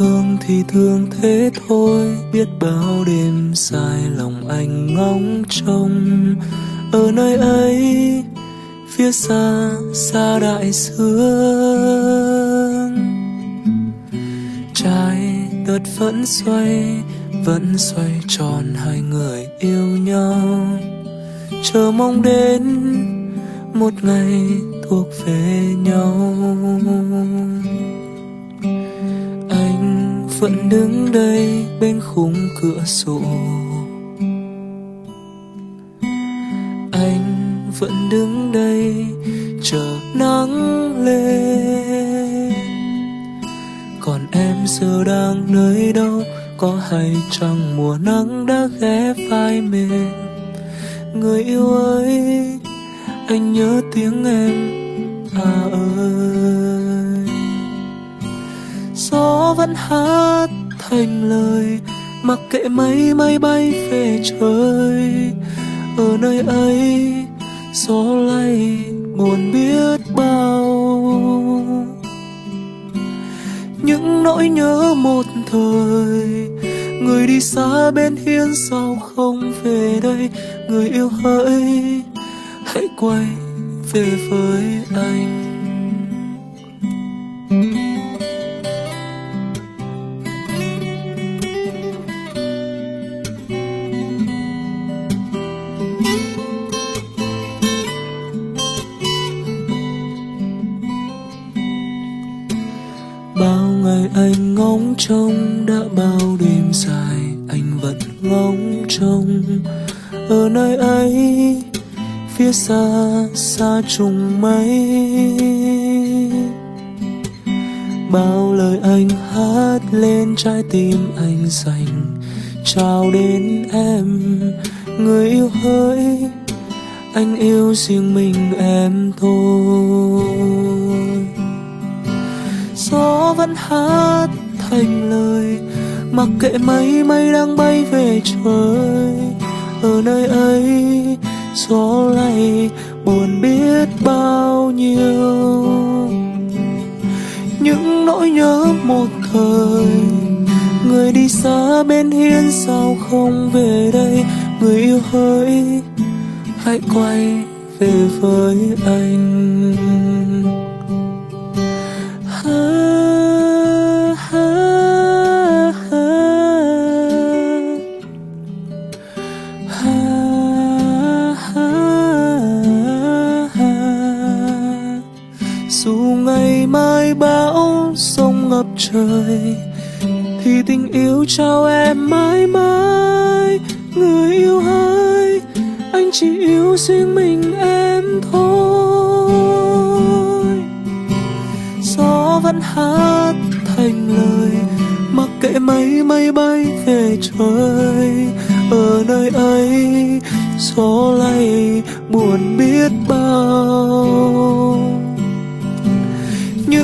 thương thì thương thế thôi. Biết bao đêm dài lòng anh ngóng trông. Ở nơi ấy, phía xa xa đại dương. Trái đất vẫn xoay vẫn xoay tròn hai người yêu nhau. Chờ mong đến một ngày thuộc về nhau vẫn đứng đây bên khung cửa sổ. Anh vẫn đứng đây chờ nắng lên. Còn em giờ đang nơi đâu, có hay chăng mùa nắng đã ghé vai mềm? Người yêu ơi, anh nhớ tiếng em à ơi gió vẫn hát thành lời, mặc kệ mấy máy bay về trời. Ở nơi ấy, gió lay buồn biết bao. Những nỗi nhớ một thời, người đi xa bên hiên sao không về đây? Người yêu hỡi, hãy quay về với anh. Bao ngày anh ngóng trông, đã bao đêm dài anh vẫn ngóng trông. Ở nơi ấy, phía xa xa trùng mây bao lời anh hát lên trái tim anh dành, chào đến em, người yêu hỡi. Anh yêu riêng mình em thôi gió vẫn hát thành lời. Mặc kệ mây mây đang bay về trời. Ở nơi ấy, gió lay buồn biết bao nhiêu. Những nỗi nhớ một thời, người đi xa bên hiên sao không về đây? Người yêu hỡi, hãy quay về với anh. Ngày mai bão sông ngập trời, thì tình yêu trao em mãi mãi. Người yêu hỡi anh chỉ yêu riêng mình em thôi. Gió vẫn hát thành lời, mặc kệ mây mây bay về trời. Ở nơi ấy, gió lay buồn biết bao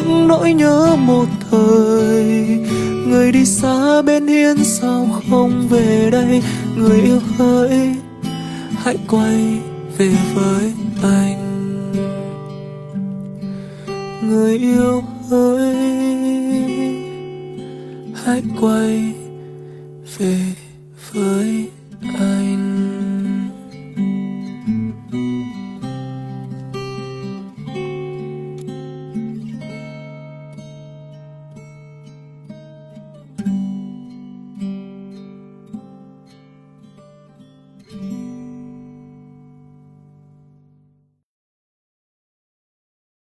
những nỗi nhớ một thời. Người đi xa bên hiên sao không về đây? Người yêu hỡi, hãy quay về với anh. Người yêu hỡi, hãy quay về với anh.